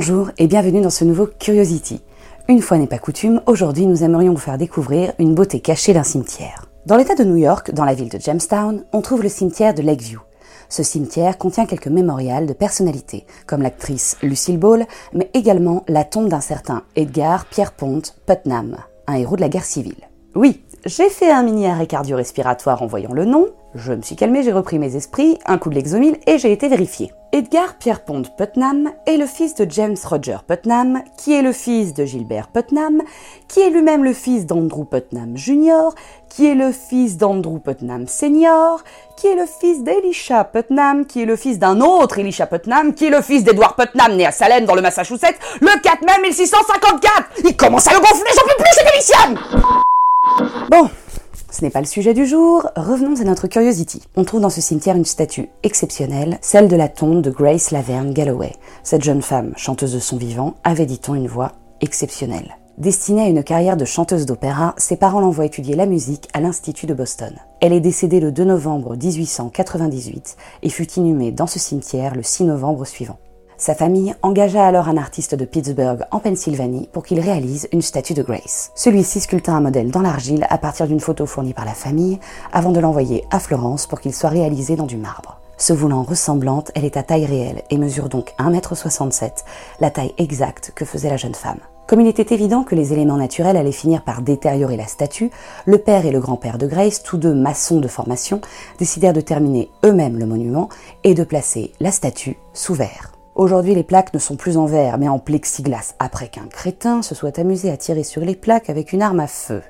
Bonjour et bienvenue dans ce nouveau Curiosity. Une fois n'est pas coutume, aujourd'hui nous aimerions vous faire découvrir une beauté cachée d'un cimetière. Dans l'état de New York, dans la ville de Jamestown, on trouve le cimetière de Lakeview. Ce cimetière contient quelques mémorials de personnalités, comme l'actrice Lucille Ball, mais également la tombe d'un certain Edgar Pierpont Putnam, un héros de la guerre civile. Oui, j'ai fait un mini arrêt cardio-respiratoire en voyant le nom, je me suis calmé, j'ai repris mes esprits, un coup de l'exomile et j'ai été vérifié. Edgar Pierpont Putnam est le fils de James Roger Putnam, qui est le fils de Gilbert Putnam, qui est lui-même le fils d'Andrew Putnam Jr., qui est le fils d'Andrew Putnam Sr., qui est le fils d'Elisha Putnam, qui est le fils d'un autre Elisha Putnam, qui est le fils d'Edward Putnam, né à Salem dans le Massachusetts, le 4 mai 1654 Il commence à le gonfler, j'en peux plus, c'est démissionne Bon, ce n'est pas le sujet du jour, revenons à notre curiosity. On trouve dans ce cimetière une statue exceptionnelle, celle de la tombe de Grace Laverne Galloway. Cette jeune femme, chanteuse de son vivant, avait, dit-on, une voix exceptionnelle. Destinée à une carrière de chanteuse d'opéra, ses parents l'envoient étudier la musique à l'Institut de Boston. Elle est décédée le 2 novembre 1898 et fut inhumée dans ce cimetière le 6 novembre suivant. Sa famille engagea alors un artiste de Pittsburgh en Pennsylvanie pour qu'il réalise une statue de Grace. Celui-ci sculpta un modèle dans l'argile à partir d'une photo fournie par la famille avant de l'envoyer à Florence pour qu'il soit réalisé dans du marbre. Se voulant ressemblante, elle est à taille réelle et mesure donc 1m67, la taille exacte que faisait la jeune femme. Comme il était évident que les éléments naturels allaient finir par détériorer la statue, le père et le grand-père de Grace, tous deux maçons de formation, décidèrent de terminer eux-mêmes le monument et de placer la statue sous verre. Aujourd'hui, les plaques ne sont plus en verre, mais en plexiglas, après qu'un crétin se soit amusé à tirer sur les plaques avec une arme à feu.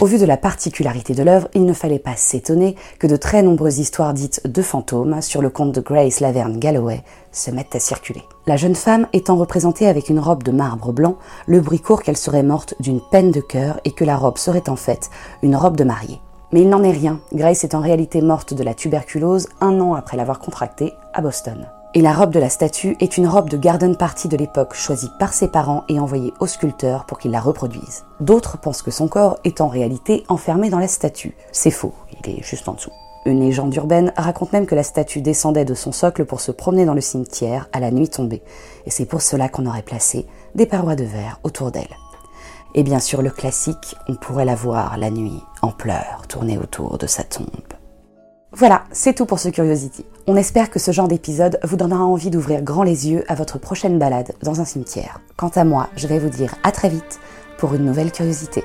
Au vu de la particularité de l'œuvre, il ne fallait pas s'étonner que de très nombreuses histoires dites de fantômes sur le compte de Grace Laverne Galloway se mettent à circuler. La jeune femme étant représentée avec une robe de marbre blanc, le bruit court qu'elle serait morte d'une peine de cœur et que la robe serait en fait une robe de mariée. Mais il n'en est rien, Grace est en réalité morte de la tuberculose un an après l'avoir contractée à Boston. Et la robe de la statue est une robe de garden party de l'époque choisie par ses parents et envoyée au sculpteur pour qu'il la reproduise. D'autres pensent que son corps est en réalité enfermé dans la statue. C'est faux, il est juste en dessous. Une légende urbaine raconte même que la statue descendait de son socle pour se promener dans le cimetière à la nuit tombée. Et c'est pour cela qu'on aurait placé des parois de verre autour d'elle. Et bien sûr, le classique, on pourrait la voir la nuit en pleurs tourner autour de sa tombe. Voilà, c'est tout pour ce Curiosity. On espère que ce genre d'épisode vous donnera envie d'ouvrir grand les yeux à votre prochaine balade dans un cimetière. Quant à moi, je vais vous dire à très vite pour une nouvelle curiosité.